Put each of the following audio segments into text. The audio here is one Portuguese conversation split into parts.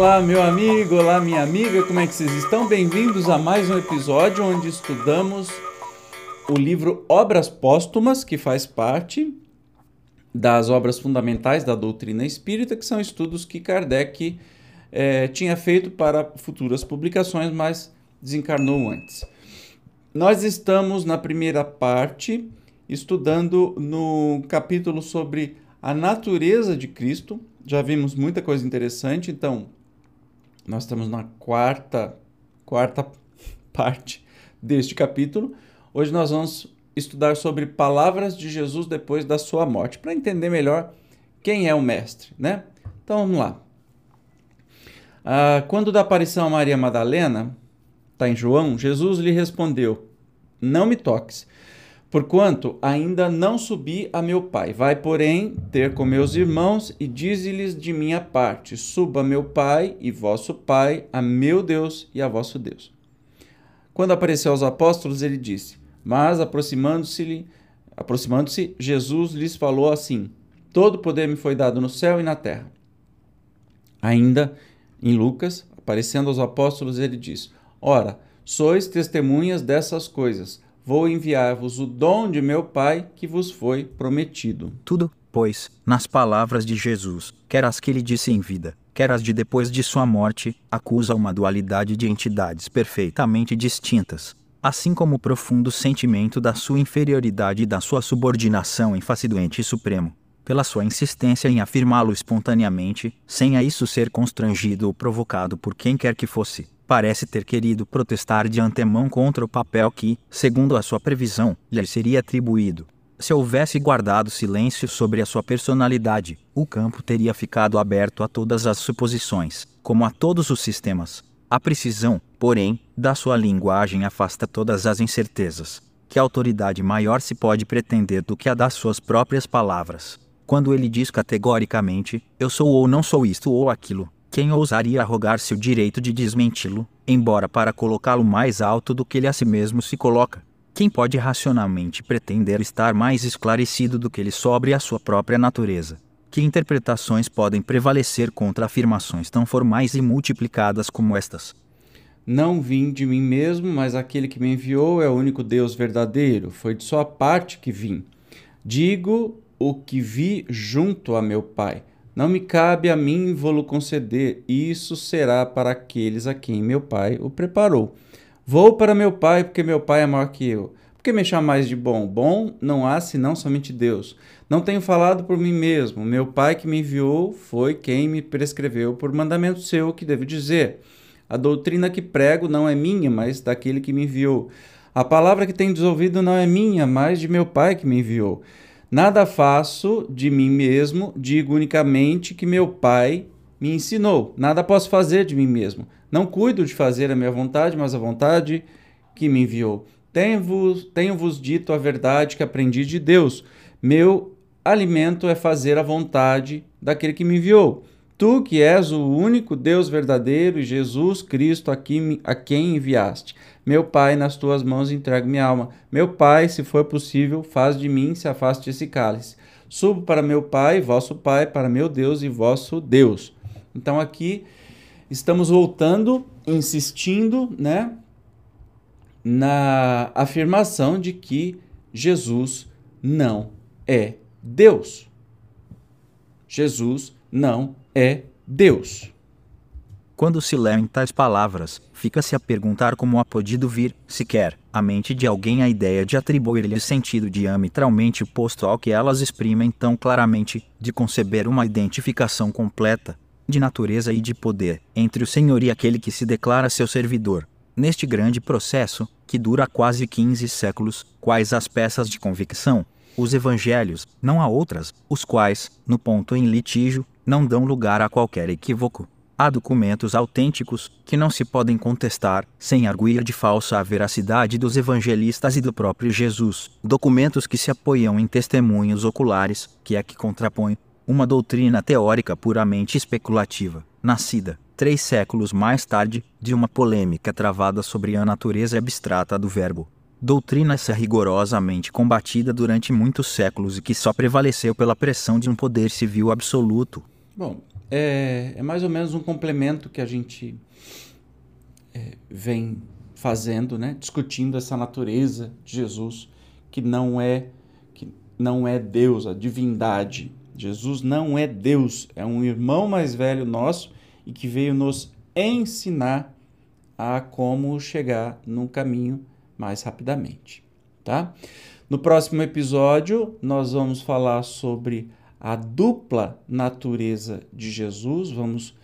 Olá, meu amigo, olá, minha amiga, como é que vocês estão? Bem-vindos a mais um episódio onde estudamos o livro Obras Póstumas, que faz parte das obras fundamentais da doutrina espírita, que são estudos que Kardec eh, tinha feito para futuras publicações, mas desencarnou antes. Nós estamos na primeira parte, estudando no capítulo sobre a natureza de Cristo. Já vimos muita coisa interessante, então nós estamos na quarta, quarta parte deste capítulo. Hoje nós vamos estudar sobre palavras de Jesus depois da sua morte, para entender melhor quem é o mestre, né? Então vamos lá. Ah, quando da aparição a Maria Madalena, está em João, Jesus lhe respondeu: Não me toques, porquanto ainda não subi a meu Pai. Vai, porém, ter com meus irmãos e dize-lhes de minha parte: Suba meu Pai e vosso Pai, a meu Deus e a vosso Deus. Quando apareceu aos apóstolos, ele disse: Mas aproximando-se, aproximando-se, Jesus lhes falou assim: Todo poder me foi dado no céu e na terra. Ainda em Lucas, aparecendo aos apóstolos, ele diz: Ora, sois testemunhas dessas coisas. Vou enviar-vos o dom de meu Pai que vos foi prometido. Tudo, pois, nas palavras de Jesus, quer as que ele disse em vida, quer as de depois de sua morte, acusa uma dualidade de entidades perfeitamente distintas, assim como o profundo sentimento da sua inferioridade e da sua subordinação em face do ente supremo, pela sua insistência em afirmá-lo espontaneamente, sem a isso ser constrangido ou provocado por quem quer que fosse. Parece ter querido protestar de antemão contra o papel que, segundo a sua previsão, lhe seria atribuído. Se houvesse guardado silêncio sobre a sua personalidade, o campo teria ficado aberto a todas as suposições, como a todos os sistemas. A precisão, porém, da sua linguagem afasta todas as incertezas. Que autoridade maior se pode pretender do que a das suas próprias palavras? Quando ele diz categoricamente: Eu sou ou não sou isto ou aquilo, quem ousaria arrogar-se o direito de desmenti-lo, embora para colocá-lo mais alto do que ele a si mesmo se coloca? Quem pode racionalmente pretender estar mais esclarecido do que ele sobre a sua própria natureza? Que interpretações podem prevalecer contra afirmações tão formais e multiplicadas como estas? Não vim de mim mesmo, mas aquele que me enviou é o único Deus verdadeiro. Foi de sua parte que vim. Digo o que vi junto a meu Pai. Não me cabe a mim vou-lo conceder, isso será para aqueles a quem meu pai o preparou. Vou para meu pai, porque meu pai é maior que eu. Por que me chamais de bom? Bom não há senão somente Deus. Não tenho falado por mim mesmo. Meu pai que me enviou foi quem me prescreveu por mandamento seu que devo dizer. A doutrina que prego não é minha, mas daquele que me enviou. A palavra que tenho ouvido não é minha, mas de meu pai que me enviou. Nada faço de mim mesmo, digo unicamente que meu Pai me ensinou. Nada posso fazer de mim mesmo. Não cuido de fazer a minha vontade, mas a vontade que me enviou. Tenho-vos tenho -vos dito a verdade que aprendi de Deus. Meu alimento é fazer a vontade daquele que me enviou. Tu que és o único Deus verdadeiro e Jesus Cristo a quem, a quem enviaste. Meu Pai, nas tuas mãos entrego minha alma. Meu Pai, se for possível, faz de mim se afaste esse cálice. Subo para meu Pai, vosso Pai, para meu Deus e vosso Deus. Então aqui estamos voltando, insistindo, né, na afirmação de que Jesus não é Deus. Jesus não é Deus. Quando se leem tais palavras, fica-se a perguntar como ha podido vir, sequer, à mente de alguém a ideia de atribuir-lhes sentido diametralmente oposto ao que elas exprimem tão claramente, de conceber uma identificação completa, de natureza e de poder, entre o Senhor e aquele que se declara seu servidor. Neste grande processo, que dura quase 15 séculos, quais as peças de convicção? Os evangelhos, não há outras, os quais, no ponto em litígio, não dão lugar a qualquer equívoco. Há documentos autênticos que não se podem contestar, sem arguir de falsa a veracidade dos evangelistas e do próprio Jesus. Documentos que se apoiam em testemunhos oculares, que é que contrapõe uma doutrina teórica puramente especulativa, nascida, três séculos mais tarde, de uma polêmica travada sobre a natureza abstrata do Verbo. Doutrina essa rigorosamente combatida durante muitos séculos e que só prevaleceu pela pressão de um poder civil absoluto, Bom, é, é mais ou menos um complemento que a gente é, vem fazendo, né? discutindo essa natureza de Jesus, que não é que não é Deus, a divindade. Jesus não é Deus, é um irmão mais velho nosso e que veio nos ensinar a como chegar num caminho mais rapidamente, tá? No próximo episódio, nós vamos falar sobre a dupla natureza de Jesus, vamos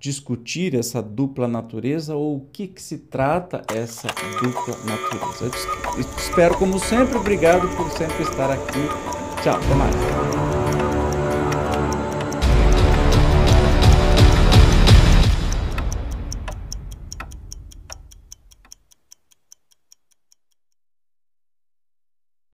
discutir essa dupla natureza ou o que, que se trata essa dupla natureza. Eu te espero, como sempre, obrigado por sempre estar aqui. Tchau, até mais.